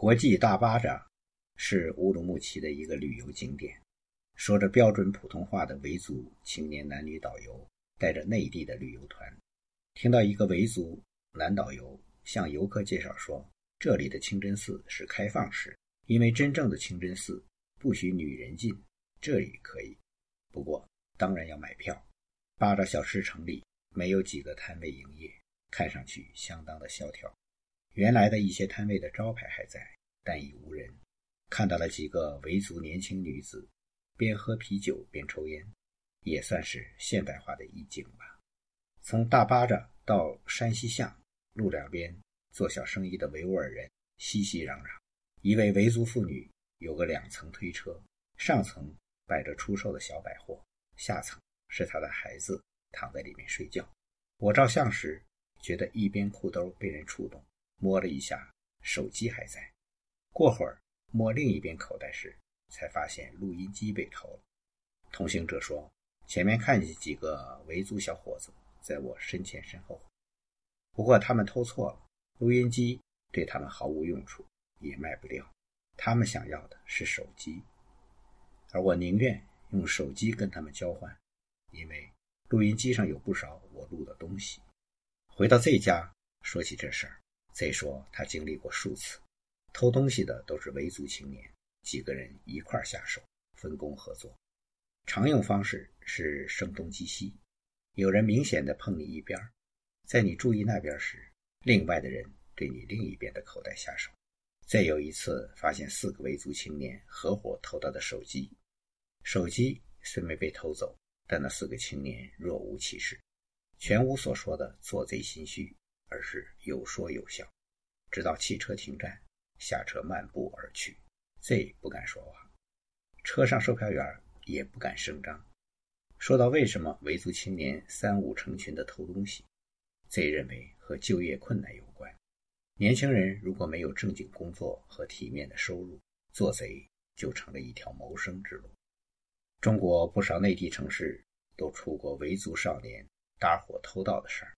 国际大巴扎是乌鲁木齐的一个旅游景点，说着标准普通话的维族青年男女导游带着内地的旅游团，听到一个维族男导游向游客介绍说，这里的清真寺是开放式，因为真正的清真寺不许女人进，这里可以，不过当然要买票。巴扎小吃城里没有几个摊位营业，看上去相当的萧条。原来的一些摊位的招牌还在，但已无人。看到了几个维族年轻女子，边喝啤酒边抽烟，也算是现代化的意境吧。从大巴扎到山西巷，路两边做小生意的维吾尔人熙熙攘攘。一位维族妇女有个两层推车，上层摆着出售的小百货，下层是她的孩子躺在里面睡觉。我照相时觉得一边裤兜被人触动。摸了一下，手机还在。过会儿摸另一边口袋时，才发现录音机被偷了。同行者说：“前面看见几个维族小伙子在我身前身后，不过他们偷错了，录音机对他们毫无用处，也卖不掉。他们想要的是手机，而我宁愿用手机跟他们交换，因为录音机上有不少我录的东西。”回到这家，说起这事儿。再说，他经历过数次偷东西的都是维族青年，几个人一块下手，分工合作。常用方式是声东击西，有人明显的碰你一边，在你注意那边时，另外的人对你另一边的口袋下手。再有一次，发现四个维族青年合伙偷他的手机，手机虽没被偷走，但那四个青年若无其事，全无所说的做贼心虚。而是有说有笑，直到汽车停站，下车漫步而去。Z 不敢说话，车上售票员也不敢声张。说到为什么维族青年三五成群的偷东西，Z 认为和就业困难有关。年轻人如果没有正经工作和体面的收入，做贼就成了一条谋生之路。中国不少内地城市都出过维族少年搭伙偷盗的事儿。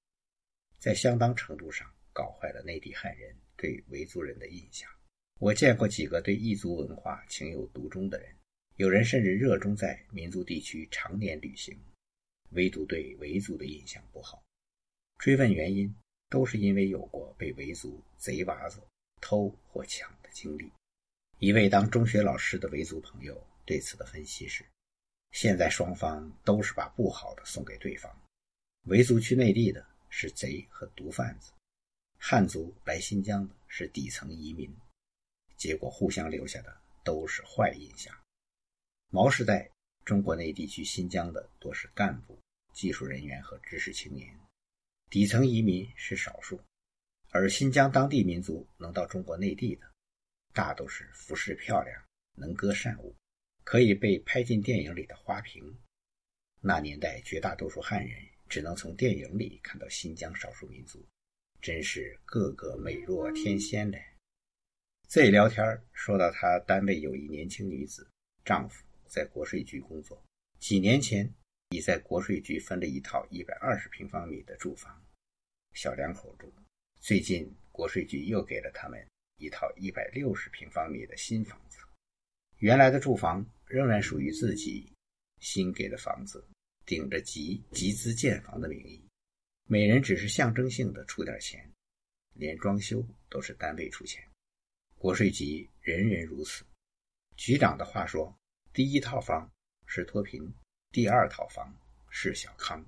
在相当程度上搞坏了内地汉人对维族人的印象。我见过几个对异族文化情有独钟的人，有人甚至热衷在民族地区常年旅行，唯独对维族的印象不好。追问原因，都是因为有过被维族贼娃子偷或抢的经历。一位当中学老师的维族朋友对此的分析是：现在双方都是把不好的送给对方，维族去内地的。是贼和毒贩子，汉族来新疆的是底层移民，结果互相留下的都是坏印象。毛时代，中国内地去新疆的多是干部、技术人员和知识青年，底层移民是少数。而新疆当地民族能到中国内地的，大都是服饰漂亮、能歌善舞，可以被拍进电影里的花瓶。那年代，绝大多数汉人。只能从电影里看到新疆少数民族，真是个个美若天仙嘞。这聊天说到他单位有一年轻女子，丈夫在国税局工作，几年前已在国税局分了一套一百二十平方米的住房，小两口住。最近国税局又给了他们一套一百六十平方米的新房子，原来的住房仍然属于自己，新给的房子。顶着集集资建房的名义，每人只是象征性的出点钱，连装修都是单位出钱。国税局人人如此。局长的话说：“第一套房是脱贫，第二套房是小康。”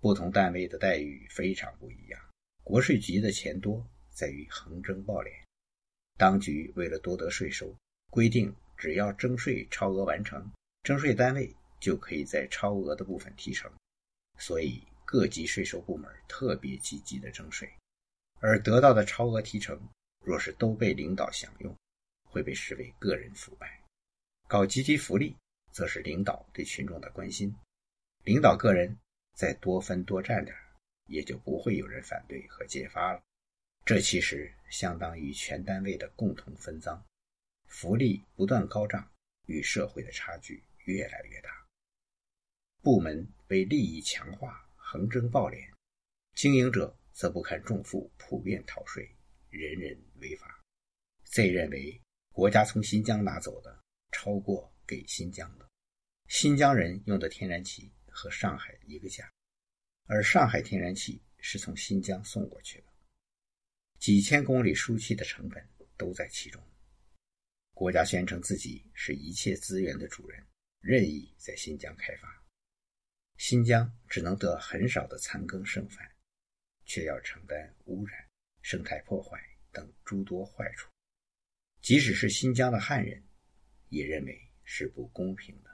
不同单位的待遇非常不一样。国税局的钱多在于横征暴敛，当局为了多得税收，规定只要征税超额完成，征税单位。就可以在超额的部分提成，所以各级税收部门特别积极的征税，而得到的超额提成若是都被领导享用，会被视为个人腐败。搞集体福利，则是领导对群众的关心，领导个人再多分多占点，也就不会有人反对和揭发了。这其实相当于全单位的共同分赃，福利不断高涨，与社会的差距越来越大。部门为利益强化，横征暴敛；经营者则不堪重负，普遍逃税，人人违法。Z 认为国家从新疆拿走的超过给新疆的，新疆人用的天然气和上海一个价，而上海天然气是从新疆送过去的，几千公里输气的成本都在其中。国家宣称自己是一切资源的主人，任意在新疆开发，新疆只能得很少的残羹剩饭，却要承担污染、生态破坏等诸多坏处。即使是新疆的汉人，也认为是不公平的。